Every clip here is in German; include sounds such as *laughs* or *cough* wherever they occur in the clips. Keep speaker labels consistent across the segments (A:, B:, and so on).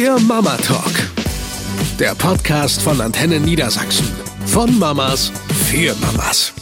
A: Der Mama Talk. Der Podcast von Antenne Niedersachsen. Von Mamas für Mamas.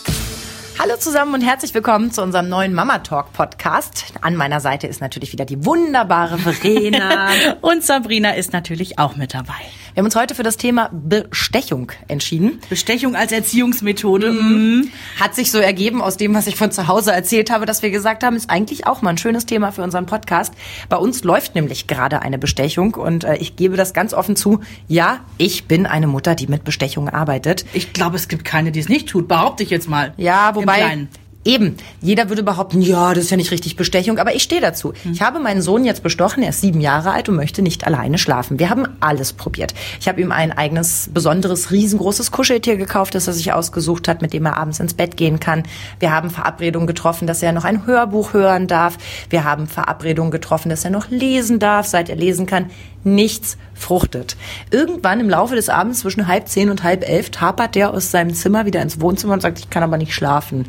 B: Hallo zusammen und herzlich willkommen zu unserem neuen Mama Talk Podcast. An meiner Seite ist natürlich wieder die wunderbare Verena. *laughs*
C: und Sabrina ist natürlich auch mit dabei.
B: Wir haben uns heute für das Thema Bestechung entschieden.
C: Bestechung als Erziehungsmethode.
B: Mhm. Hat sich so ergeben aus dem, was ich von zu Hause erzählt habe, dass wir gesagt haben, ist eigentlich auch mal ein schönes Thema für unseren Podcast. Bei uns läuft nämlich gerade eine Bestechung und äh, ich gebe das ganz offen zu. Ja, ich bin eine Mutter, die mit Bestechung arbeitet.
C: Ich glaube, es gibt keine, die es nicht tut. Behaupte ich jetzt mal.
B: Ja, wobei Eben, jeder würde behaupten, ja, das ist ja nicht richtig Bestechung, aber ich stehe dazu. Mhm. Ich habe meinen Sohn jetzt bestochen, er ist sieben Jahre alt und möchte nicht alleine schlafen. Wir haben alles probiert. Ich habe ihm ein eigenes, besonderes, riesengroßes Kuscheltier gekauft, das er sich ausgesucht hat, mit dem er abends ins Bett gehen kann. Wir haben Verabredungen getroffen, dass er noch ein Hörbuch hören darf. Wir haben Verabredungen getroffen, dass er noch lesen darf, seit er lesen kann nichts fruchtet. Irgendwann im Laufe des Abends zwischen halb zehn und halb elf tapert der aus seinem Zimmer wieder ins Wohnzimmer und sagt, ich kann aber nicht schlafen.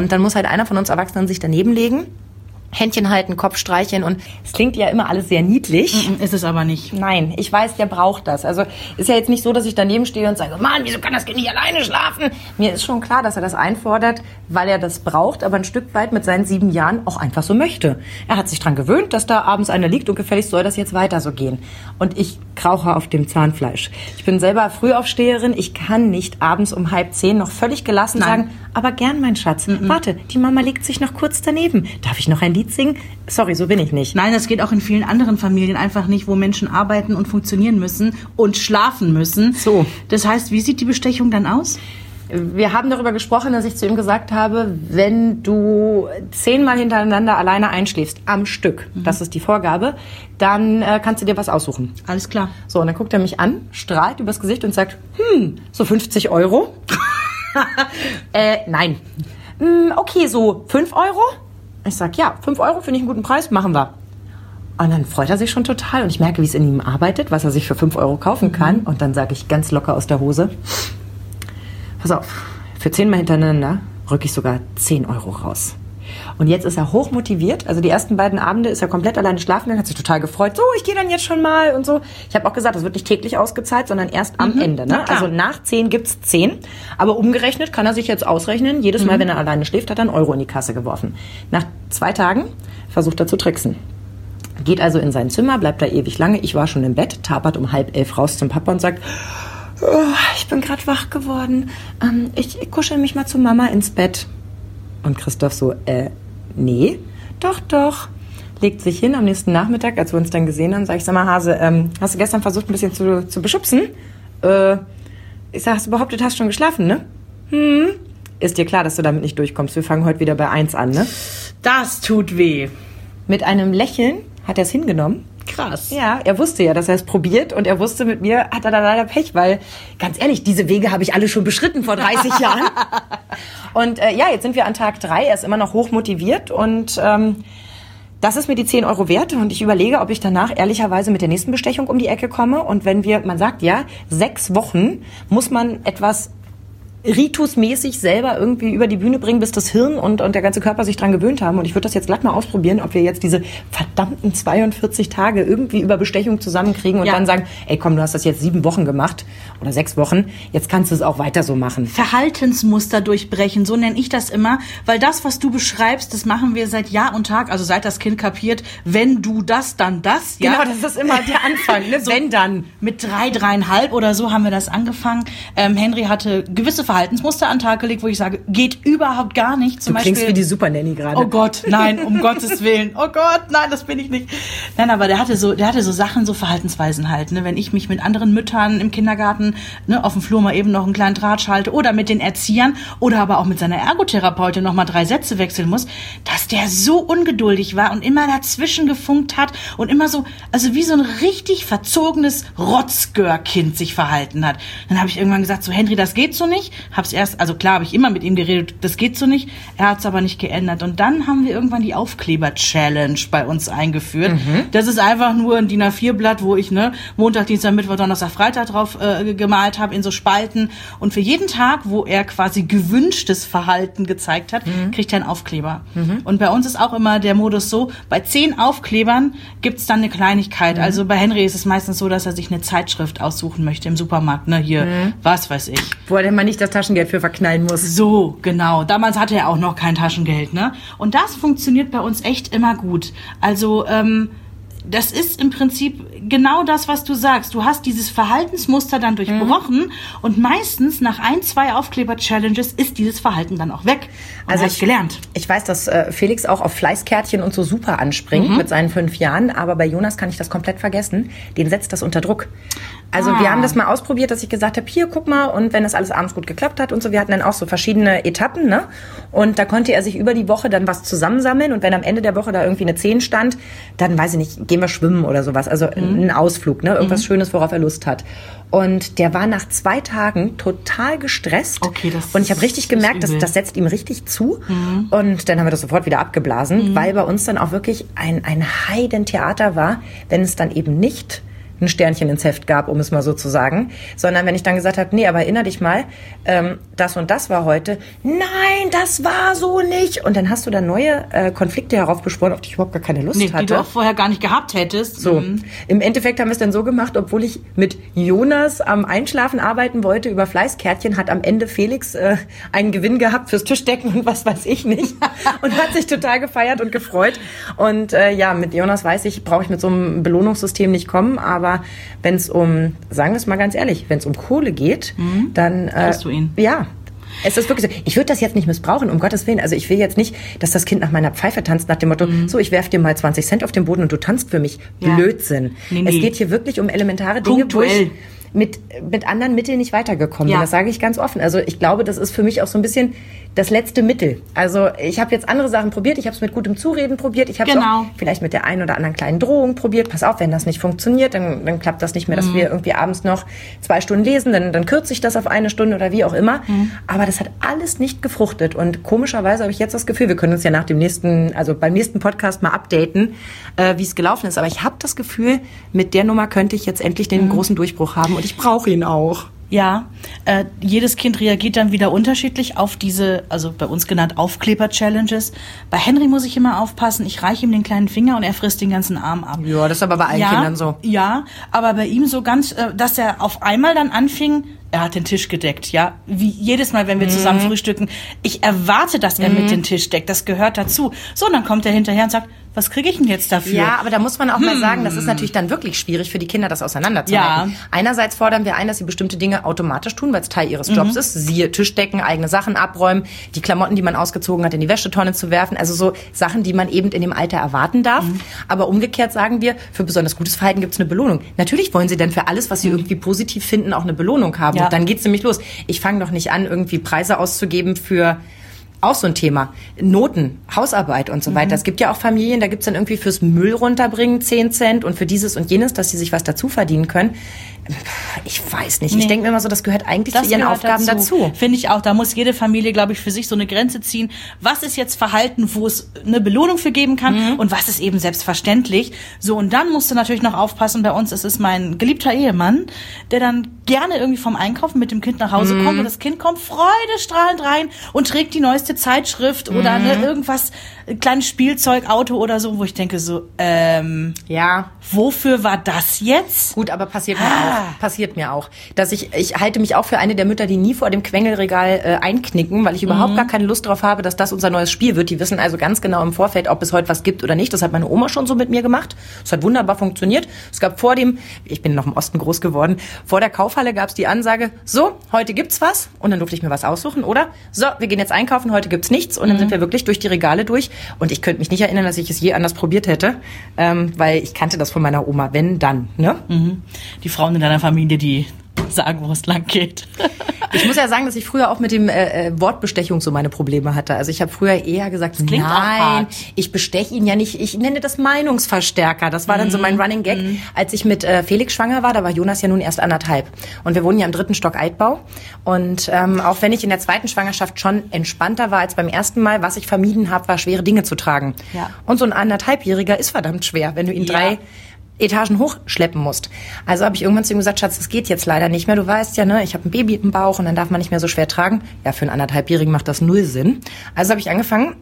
B: Und dann muss halt einer von uns Erwachsenen sich daneben legen Händchen halten, Kopf streicheln und es klingt ja immer alles sehr niedlich.
C: Ist es aber nicht.
B: Nein, ich weiß, der braucht das. Also ist ja jetzt nicht so, dass ich daneben stehe und sage, Mann, wieso kann das Kind nicht alleine schlafen? Mir ist schon klar, dass er das einfordert, weil er das braucht, aber ein Stück weit mit seinen sieben Jahren auch einfach so möchte. Er hat sich dran gewöhnt, dass da abends einer liegt und gefälligst soll das jetzt weiter so gehen. Und ich krauche auf dem Zahnfleisch. Ich bin selber Frühaufsteherin. Ich kann nicht abends um halb zehn noch völlig gelassen Nein. sagen, aber gern, mein Schatz. Mm -mm. Warte, die Mama legt sich noch kurz daneben. Darf ich noch ein Lied singen? Sorry, so bin ich nicht.
C: Nein, das geht auch in vielen anderen Familien einfach nicht, wo Menschen arbeiten und funktionieren müssen und schlafen müssen.
B: So.
C: Das heißt, wie sieht die Bestechung dann aus?
B: Wir haben darüber gesprochen, dass ich zu ihm gesagt habe, wenn du zehnmal hintereinander alleine einschläfst, am Stück, mhm. das ist die Vorgabe, dann äh, kannst du dir was aussuchen.
C: Alles klar.
B: So, und dann guckt er mich an, strahlt übers Gesicht und sagt, hm, so 50 Euro? *laughs* äh, nein. Hm, okay, so 5 Euro? Ich sag, ja, 5 Euro finde ich einen guten Preis, machen wir. Und dann freut er sich schon total und ich merke, wie es in ihm arbeitet, was er sich für 5 Euro kaufen kann. Mhm. Und dann sage ich ganz locker aus der Hose, pass auf, für zehnmal hintereinander rücke ich sogar 10 Euro raus. Und jetzt ist er hoch motiviert. Also die ersten beiden Abende ist er komplett alleine schlafen gegangen, hat sich total gefreut. So, ich gehe dann jetzt schon mal und so. Ich habe auch gesagt, das wird nicht täglich ausgezahlt, sondern erst am mhm. Ende. Ne? Also nach zehn gibt's zehn. Aber umgerechnet kann er sich jetzt ausrechnen. Jedes Mal, mhm. wenn er alleine schläft, hat er einen Euro in die Kasse geworfen. Nach zwei Tagen versucht er zu tricksen. Geht also in sein Zimmer, bleibt da ewig lange. Ich war schon im Bett, tapert um halb elf raus zum Papa und sagt, oh, ich bin gerade wach geworden. Ähm, ich, ich kuschel mich mal zu Mama ins Bett. Und Christoph so, äh, nee, doch, doch. Legt sich hin am nächsten Nachmittag, als wir uns dann gesehen haben, sag ich, sag mal, Hase, ähm, hast du gestern versucht, ein bisschen zu, zu beschubsen? Äh, ich sag, hast du behauptet, hast schon geschlafen, ne? Hm. Ist dir klar, dass du damit nicht durchkommst? Wir fangen heute wieder bei eins an, ne?
C: Das tut weh.
B: Mit einem Lächeln hat er es hingenommen.
C: Krass.
B: Ja, er wusste ja, dass er es probiert und er wusste, mit mir hat er da leider Pech, weil ganz ehrlich, diese Wege habe ich alle schon beschritten vor 30 *laughs* Jahren. Und äh, ja, jetzt sind wir an Tag drei. Er ist immer noch hoch motiviert und ähm, das ist mir die 10 Euro wert und ich überlege, ob ich danach ehrlicherweise mit der nächsten Bestechung um die Ecke komme. Und wenn wir, man sagt ja, sechs Wochen muss man etwas ritusmäßig selber irgendwie über die Bühne bringen, bis das Hirn und, und der ganze Körper sich dran gewöhnt haben. Und ich würde das jetzt glatt mal ausprobieren, ob wir jetzt diese verdammten 42 Tage irgendwie über Bestechung zusammenkriegen und ja. dann sagen, ey komm, du hast das jetzt sieben Wochen gemacht oder sechs Wochen, jetzt kannst du es auch weiter so machen.
C: Verhaltensmuster durchbrechen, so nenne ich das immer, weil das, was du beschreibst, das machen wir seit Jahr und Tag, also seit das Kind kapiert, wenn du das, dann das.
B: Ja? Genau, das ist immer der Anfang, ne? *laughs*
C: so wenn dann. Mit drei, dreieinhalb oder so haben wir das angefangen. Ähm, Henry hatte gewisse Verhaltensmuster an den Tag gelegt, wo ich sage, geht überhaupt gar nicht.
B: Zum du klingst Beispiel, wie die Super Nanny gerade.
C: Oh Gott, nein, um *laughs* Gottes Willen. Oh Gott, nein, das bin ich nicht. Nein, aber der hatte so, der hatte so Sachen, so Verhaltensweisen halt. Ne? Wenn ich mich mit anderen Müttern im Kindergarten ne, auf dem Flur mal eben noch einen kleinen Draht schalte oder mit den Erziehern oder aber auch mit seiner Ergotherapeutin noch mal drei Sätze wechseln muss, dass der so ungeduldig war und immer dazwischen gefunkt hat und immer so, also wie so ein richtig verzogenes Rotzgörkind sich verhalten hat. Dann habe ich irgendwann gesagt, so Henry, das geht so nicht hab's erst, also klar, habe ich immer mit ihm geredet, das geht so nicht. Er hat's aber nicht geändert. Und dann haben wir irgendwann die Aufkleber-Challenge bei uns eingeführt.
B: Mhm.
C: Das ist einfach nur ein DIN A4-Blatt, wo ich ne Montag, Dienstag, Mittwoch, Donnerstag, Freitag drauf äh, gemalt habe in so Spalten. Und für jeden Tag, wo er quasi gewünschtes Verhalten gezeigt hat,
B: Mhm.
C: kriegt er einen Aufkleber. Und bei uns ist auch immer der Modus so, bei zehn Aufklebern gibt's dann eine Kleinigkeit.
B: Mhm.
C: Also bei Henry ist es meistens so, dass er sich eine Zeitschrift aussuchen möchte im Supermarkt. Ne, hier,
B: Mhm.
C: was weiß ich.
B: Wo er denn mal nicht das Taschengeld für verknallen muss.
C: So, genau. Damals hatte er auch noch kein Taschengeld, ne? Und das funktioniert bei uns echt immer gut. Also, ähm, das ist im Prinzip genau das, was du sagst. Du hast dieses Verhaltensmuster dann durchbrochen und meistens nach ein, zwei Aufkleber-Challenges ist dieses Verhalten dann auch weg.
B: Also ich-
C: gelernt.
B: Ich weiß, dass äh, Felix auch auf Fleißkärtchen und so super anspringt
C: Mhm.
B: mit seinen fünf Jahren, aber bei Jonas kann ich das komplett vergessen. Den setzt das unter Druck. Also
C: Ah.
B: wir haben das mal ausprobiert, dass ich gesagt habe, hier, guck mal, und wenn das alles abends gut geklappt hat und so, wir hatten dann auch so verschiedene Etappen, ne? Und da konnte er sich über die Woche dann was zusammensammeln und wenn am Ende der Woche da irgendwie eine 10 stand, dann weiß ich nicht, gehen wir schwimmen oder sowas. Also
C: Mhm.
B: ein Ausflug, ne? Irgendwas Schönes, worauf er Lust hat. Und der war nach zwei Tagen total gestresst.
C: Okay, das
B: und ich habe richtig gemerkt, dass
C: übel.
B: das setzt ihm richtig zu.
C: Mhm.
B: Und dann haben wir das sofort wieder abgeblasen, weil bei uns dann auch wirklich ein, ein Heidentheater war, wenn es dann eben nicht ein Sternchen ins Heft gab, um es mal so zu sagen, sondern wenn ich dann gesagt habe, nee, aber erinner dich mal, ähm, das und das war heute, nein, das war so nicht. Und dann hast du da neue äh, Konflikte heraufbeschworen, auf die ich überhaupt gar keine Lust
C: Nee, die
B: hatte.
C: du auch vorher gar nicht gehabt hättest.
B: So,
C: Mhm.
B: im Endeffekt haben wir es dann so gemacht, obwohl ich mit Jonas am Einschlafen arbeiten wollte über Fleißkärtchen, hat am Ende Felix äh, einen Gewinn gehabt fürs Tischdecken und was weiß ich nicht *laughs* und hat sich total gefeiert und gefreut. Und äh, ja, mit Jonas weiß ich, brauche ich mit so einem Belohnungssystem nicht kommen, aber wenn es um, sagen wir es mal ganz ehrlich, wenn es um Kohle geht, dann äh,
C: Mhm. Du ihn.
B: ja. Es ist wirklich so. Ich würde das jetzt nicht missbrauchen, um Gottes Willen. Also ich will jetzt nicht, dass das Kind nach meiner Pfeife tanzt, nach dem Motto, so, ich werf dir mal 20 Cent auf den Boden und du tanzt für mich.
C: Mhm. Ja.
B: Blödsinn.
C: Nee,
B: Es
C: nee.
B: geht hier wirklich um elementare Dinge, wo
C: Punktuell.
B: ich mit, mit anderen Mitteln nicht weitergekommen
C: Ja.
B: Das sage ich ganz offen. Also ich glaube, das ist für mich auch so ein bisschen das letzte Mittel. Also ich habe jetzt andere Sachen probiert. Ich habe es mit gutem Zureden probiert. Ich habe es
C: Genau.
B: vielleicht mit der einen oder anderen kleinen Drohung probiert. Pass auf, wenn das nicht funktioniert, dann, dann klappt das nicht mehr, dass wir irgendwie abends noch zwei Stunden lesen. Dann, dann kürze ich das auf eine Stunde oder wie auch immer. Aber das hat alles nicht gefruchtet. Und komischerweise habe ich jetzt das Gefühl, wir können uns ja nach dem nächsten, also beim nächsten Podcast mal updaten, äh, wie es gelaufen ist. Aber ich habe das Gefühl, mit der Nummer könnte ich jetzt endlich den großen Durchbruch haben. Und ich brauche ihn auch.
C: Ja, äh, jedes Kind reagiert dann wieder unterschiedlich auf diese, also bei uns genannt Aufkleber-Challenges. Bei Henry muss ich immer aufpassen, ich reiche ihm den kleinen Finger und er frisst den ganzen Arm ab.
B: Ja, das ist aber bei allen
C: ja,
B: Kindern so.
C: Ja, aber bei ihm so ganz, äh, dass er auf einmal dann anfing, er hat den Tisch gedeckt, ja. Wie jedes Mal, wenn wir
B: Mhm.
C: zusammen frühstücken. Ich erwarte, dass er mit den Tisch deckt. Das gehört dazu. So, und dann kommt er hinterher und sagt, was kriege ich denn jetzt dafür?
B: Ja, aber da muss man auch mal sagen, das ist natürlich dann wirklich schwierig für die Kinder, das auseinanderzuhalten.
C: Ja.
B: Einerseits fordern wir ein, dass sie bestimmte Dinge automatisch tun, weil es Teil ihres Jobs ist. Siehe Tischdecken, eigene Sachen abräumen, die Klamotten, die man ausgezogen hat, in die Wäschetonne zu werfen. Also so Sachen, die man eben in dem Alter erwarten darf. Aber umgekehrt sagen wir, für besonders gutes Verhalten gibt es eine Belohnung. Natürlich wollen sie dann für alles, was sie irgendwie positiv finden, auch eine Belohnung haben.
C: Ja.
B: Und dann geht's nämlich los. Ich fange doch nicht an, irgendwie Preise auszugeben für auch so ein Thema. Noten, Hausarbeit und so weiter. Es gibt ja auch Familien, da gibt's dann irgendwie fürs Müll runterbringen 10 Cent und für dieses und jenes, dass sie sich was dazu verdienen können. Ich weiß nicht. Ich
C: Nee.
B: denke mir immer so, das gehört eigentlich zu ihren Aufgaben dazu.
C: Finde ich auch. Da muss jede Familie, glaube ich, für sich so eine Grenze ziehen. Was ist jetzt Verhalten, wo es eine Belohnung für geben kann
B: Mhm.
C: und was ist eben selbstverständlich. So, und dann musst du natürlich noch aufpassen. Bei uns ist es mein geliebter Ehemann, der dann gerne irgendwie vom Einkaufen mit dem Kind nach Hause
B: Mhm.
C: kommt und das Kind kommt freudestrahlend rein und trägt die neueste Zeitschrift oder
B: Mhm.
C: ne, irgendwas, ein kleines Spielzeug, Auto oder so, wo ich denke so, ähm,
B: Ja,
C: wofür war das jetzt?
B: Gut, aber passiert mir
C: Ah.
B: auch. Passiert mir auch. Dass ich, ich halte mich auch für eine der Mütter, die nie vor dem Quengelregal äh, einknicken, weil ich
C: Mhm.
B: überhaupt gar keine Lust drauf habe, dass das unser neues Spiel wird. Die wissen also ganz genau im Vorfeld, ob es heute was gibt oder nicht. Das hat meine Oma schon so mit mir gemacht. Es hat wunderbar funktioniert. Es gab vor dem, ich bin noch im Osten groß geworden, vor der Kaufhalle gab es die Ansage, so, heute gibt's was. Und dann durfte ich mir was aussuchen, oder? So, wir gehen jetzt einkaufen, heute gibt's nichts. Und dann
C: Mhm.
B: sind wir wirklich durch die Regale durch. Und ich könnte mich nicht erinnern, dass ich es je anders probiert hätte, ähm, weil ich kannte das von meiner Oma. Wenn, dann, ne?
C: Die Frauen in deiner Familie, die sagen, wo es lang geht. *laughs*
B: Ich muss ja sagen, dass ich früher auch mit dem äh, äh Wortbestechung so meine Probleme hatte. Also ich habe früher eher gesagt, nein, ich besteche ihn ja nicht. Ich nenne das Meinungsverstärker. Das war dann so mein mhm. Running Gag. Mhm. Als ich mit äh, Felix schwanger war, da war Jonas ja nun erst anderthalb. Und wir wohnen ja im dritten Stock Altbau. Und ähm, auch wenn ich in der zweiten Schwangerschaft schon entspannter war als beim ersten Mal, was ich vermieden habe, war schwere Dinge zu tragen. Ja. Und so ein anderthalbjähriger ist verdammt schwer, wenn du ihn ja. drei Etagen hochschleppen musst. Also habe ich irgendwann zu ihm gesagt, Schatz, das geht jetzt leider nicht mehr. Du weißt ja, ne, ich habe ein Baby im Bauch und dann darf man nicht mehr so schwer tragen. Ja, für einen anderthalbjährigen macht das null Sinn. Also habe ich angefangen,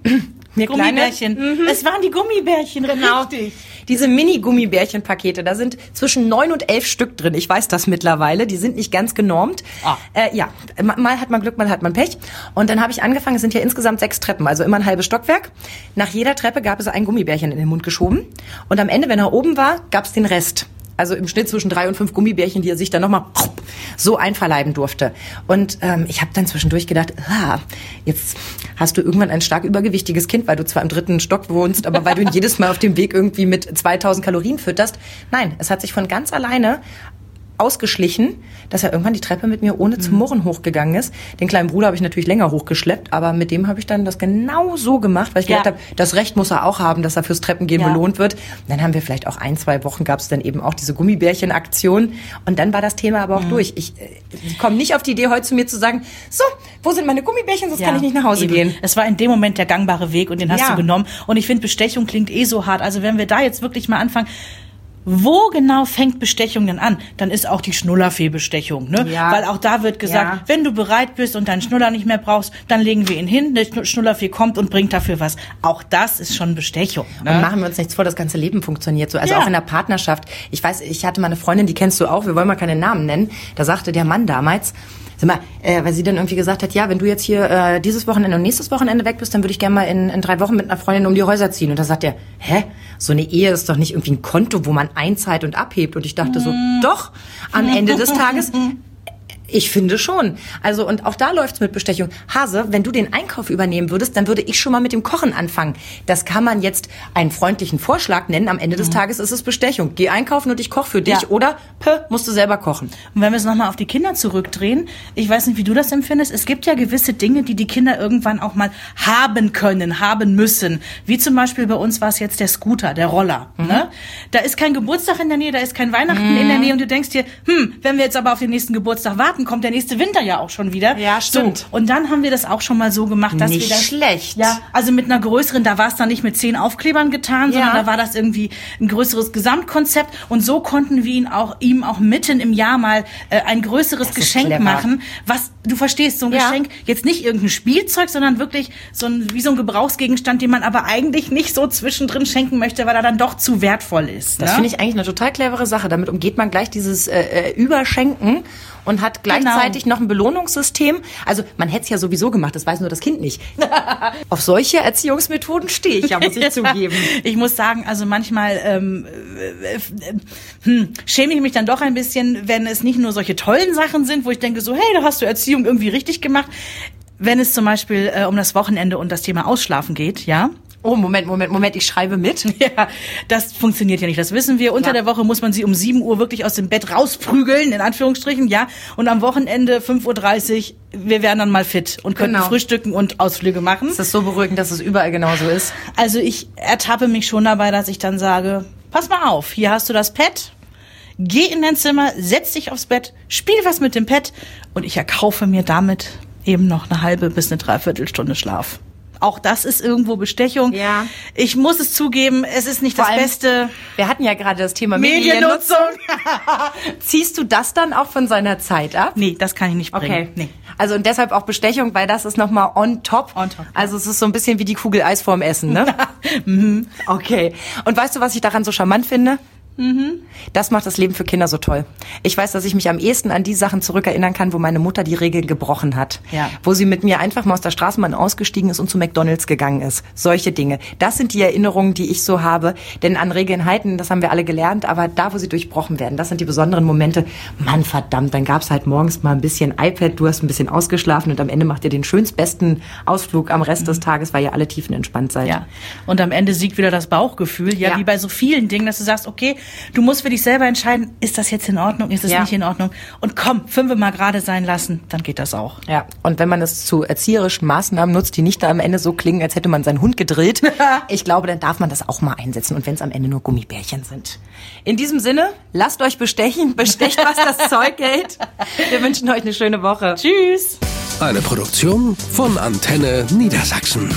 C: mir Gummibärchen. Mhm. Es waren die Gummibärchen,
B: genau. Richtig. Diese Mini-Gummibärchen-Pakete, da sind zwischen neun und elf Stück drin. Ich weiß das mittlerweile. Die sind nicht ganz genormt. Ah. Äh, ja, mal hat man Glück, mal hat man Pech. Und dann habe ich angefangen, es sind ja insgesamt sechs Treppen, also immer ein halbes Stockwerk. Nach jeder Treppe gab es ein Gummibärchen in den Mund geschoben. Und am Ende, wenn er oben war, gab es den Rest also im Schnitt zwischen drei und fünf Gummibärchen, die er sich dann nochmal so einverleiben durfte. Und ähm, ich habe dann zwischendurch gedacht, ah, jetzt hast du irgendwann ein stark übergewichtiges Kind, weil du zwar im dritten Stock wohnst, aber weil du ihn *laughs* jedes Mal auf dem Weg irgendwie mit 2000 Kalorien fütterst. Nein, es hat sich von ganz alleine ausgeschlichen, dass er irgendwann die Treppe mit mir ohne zu mhm. murren hochgegangen ist. Den kleinen Bruder habe ich natürlich länger hochgeschleppt, aber mit dem habe ich dann das genau so gemacht, weil ich ja. gedacht habe, das Recht muss er auch haben, dass er fürs Treppengehen ja. belohnt wird. dann haben wir vielleicht auch ein, zwei Wochen gab es dann eben auch diese Gummibärchen-Aktion und dann war das Thema aber auch mhm. durch. Ich, ich äh, komme nicht auf die Idee, heute zu mir zu sagen, so, wo sind meine Gummibärchen, sonst ja, kann ich nicht nach Hause eben. gehen.
C: Es war in dem Moment der gangbare Weg und den hast du genommen. Und ich finde, Bestechung klingt eh so hart. Also wenn wir da jetzt wirklich mal anfangen, wo genau fängt Bestechung denn an? Dann ist auch die Schnullerfee-Bestechung, ne? Ja. Weil auch da wird gesagt, ja. wenn du bereit bist und deinen Schnuller nicht mehr brauchst, dann legen wir ihn hin, der Schnullerfee kommt und bringt dafür was. Auch das ist schon Bestechung.
B: Ne? Und machen wir uns nichts vor, das ganze Leben funktioniert so. Also ja. auch in der Partnerschaft. Ich weiß, ich hatte mal eine Freundin, die kennst du auch, wir wollen mal keine Namen nennen. Da sagte der Mann damals, Sag mal, äh, weil sie dann irgendwie gesagt hat, ja, wenn du jetzt hier äh, dieses Wochenende und nächstes Wochenende weg bist, dann würde ich gerne mal in, in drei Wochen mit einer Freundin um die Häuser ziehen. Und da sagt er, hä? So eine Ehe ist doch nicht irgendwie ein Konto, wo man einzahlt und abhebt. Und ich dachte so, mm. doch, am Ende des Tages *laughs* Ich finde schon. Also und auch da läuft's mit Bestechung. Hase, wenn du den Einkauf übernehmen würdest, dann würde ich schon mal mit dem Kochen anfangen. Das kann man jetzt einen freundlichen Vorschlag nennen. Am Ende des mhm. Tages ist es Bestechung. Geh einkaufen und ich koche für dich ja. oder pö, musst du selber kochen.
C: Und wenn wir es nochmal auf die Kinder zurückdrehen, ich weiß nicht, wie du das empfindest, es gibt ja gewisse Dinge, die die Kinder irgendwann auch mal haben können, haben müssen. Wie zum Beispiel bei uns war es jetzt der Scooter, der Roller. Mhm. Ne? Da ist kein Geburtstag in der Nähe, da ist kein Weihnachten mhm. in der Nähe und du denkst dir, hm, wenn wir jetzt aber auf den nächsten Geburtstag warten, warten, kommt der nächste Winter ja auch schon wieder.
B: Ja, stimmt.
C: So, und dann haben wir das auch schon mal so gemacht, dass
B: nicht
C: wir das
B: schlecht.
C: Ja, also mit einer größeren, da war es dann nicht mit zehn Aufklebern getan, sondern ja. da war das irgendwie ein größeres Gesamtkonzept und so konnten wir ihn auch ihm auch mitten im Jahr mal äh, ein größeres Geschenk machen, was du verstehst, so ein ja. Geschenk jetzt nicht irgendein Spielzeug, sondern wirklich so ein wie so ein Gebrauchsgegenstand, den man aber eigentlich nicht so zwischendrin schenken möchte, weil er dann doch zu wertvoll ist.
B: Das ne? finde ich eigentlich eine total clevere Sache. Damit umgeht man gleich dieses äh, äh Überschenken und hat gleichzeitig genau. noch ein Belohnungssystem. Also man hätte es ja sowieso gemacht, das weiß nur das Kind nicht. *laughs* Auf solche Erziehungsmethoden stehe ich ja, muss ich *laughs* zugeben.
C: Ich muss sagen, also manchmal ähm, äh, äh, hm, schäme ich mich dann doch ein bisschen, wenn es nicht nur solche tollen Sachen sind, wo ich denke so, hey, da hast du Erziehung irgendwie richtig gemacht. Wenn es zum Beispiel äh, um das Wochenende und das Thema Ausschlafen geht, ja,
B: Oh, Moment, Moment, Moment, ich schreibe mit. *laughs*
C: Ja, das funktioniert ja nicht, das wissen wir. Unter ja. der Woche muss man sie um 7 Uhr wirklich aus dem Bett rausprügeln, in Anführungsstrichen, ja. Und am Wochenende 5.30 Uhr, wir werden dann mal fit und können genau. frühstücken und Ausflüge machen.
B: Das ist so beruhigend, dass es überall genauso ist.
C: Also ich ertappe mich schon dabei, dass ich dann sage, pass mal auf, hier hast du das Pad, geh in dein Zimmer, setz dich aufs Bett, spiel was mit dem Pad und ich erkaufe mir damit eben noch eine halbe bis eine Dreiviertelstunde Schlaf. Auch das ist irgendwo Bestechung. Ja. Ich muss es zugeben, es ist nicht Vor das allem, Beste.
B: Wir hatten ja gerade das Thema Mediennutzung. *laughs* Ziehst du das dann auch von seiner Zeit ab?
C: Nee, das kann ich nicht bringen. Okay. Nee.
B: Also und deshalb auch Bestechung, weil das ist nochmal on top. On top. Also es ist so ein bisschen wie die Kugel Eis vorm Essen, ne? *laughs* mhm. Okay. Und weißt du, was ich daran so charmant finde? Mhm. Das macht das Leben für Kinder so toll. Ich weiß, dass ich mich am ehesten an die Sachen zurückerinnern kann, wo meine Mutter die Regeln gebrochen hat. Ja. Wo sie mit mir einfach mal aus der Straßenbahn ausgestiegen ist und zu McDonalds gegangen ist. Solche Dinge. Das sind die Erinnerungen, die ich so habe. Denn an Regeln halten, das haben wir alle gelernt, aber da, wo sie durchbrochen werden, das sind die besonderen Momente. Mann, verdammt, dann gab's halt morgens mal ein bisschen iPad, du hast ein bisschen ausgeschlafen und am Ende macht ihr den schönst besten Ausflug am Rest mhm. des Tages, weil ihr alle tiefen entspannt seid.
C: Ja. Und am Ende siegt wieder das Bauchgefühl, ja, ja, wie bei so vielen Dingen, dass du sagst, okay, Du musst für dich selber entscheiden, ist das jetzt in Ordnung, ist das
B: Ja.
C: nicht in Ordnung? Und komm, fünfe mal gerade sein lassen, dann geht das auch.
B: Ja, und wenn man es zu erzieherischen Maßnahmen nutzt, die nicht da am Ende so klingen, als hätte man seinen Hund gedrillt, *laughs* ich glaube, dann darf man das auch mal einsetzen. Und wenn es am Ende nur Gummibärchen sind. In diesem Sinne, lasst euch bestechen, bestecht, was das *laughs* Zeug hält. Wir wünschen euch eine schöne Woche. Tschüss.
A: Eine Produktion von Antenne Niedersachsen.